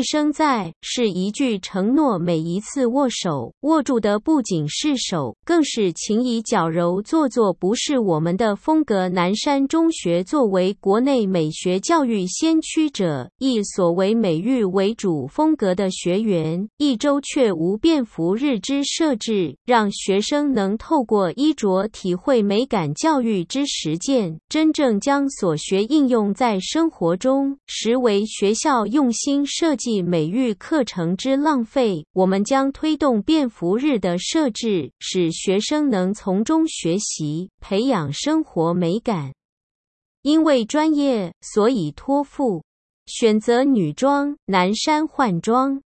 一生在是一句承诺，每一次握手，握住的不仅是手，更是情谊矫揉做作，不是我们的风格。南山中学作为国内美学教育先驱者，一所谓美育为主风格的学员，一周却无便服日之设置，让学生能透过衣着体会美感教育之实践，真正将所学应用在生活中，实为学校用心设。计计美育课程之浪费，我们将推动便服日的设置，使学生能从中学习，培养生活美感。因为专业，所以托付选择女装，男衫换装。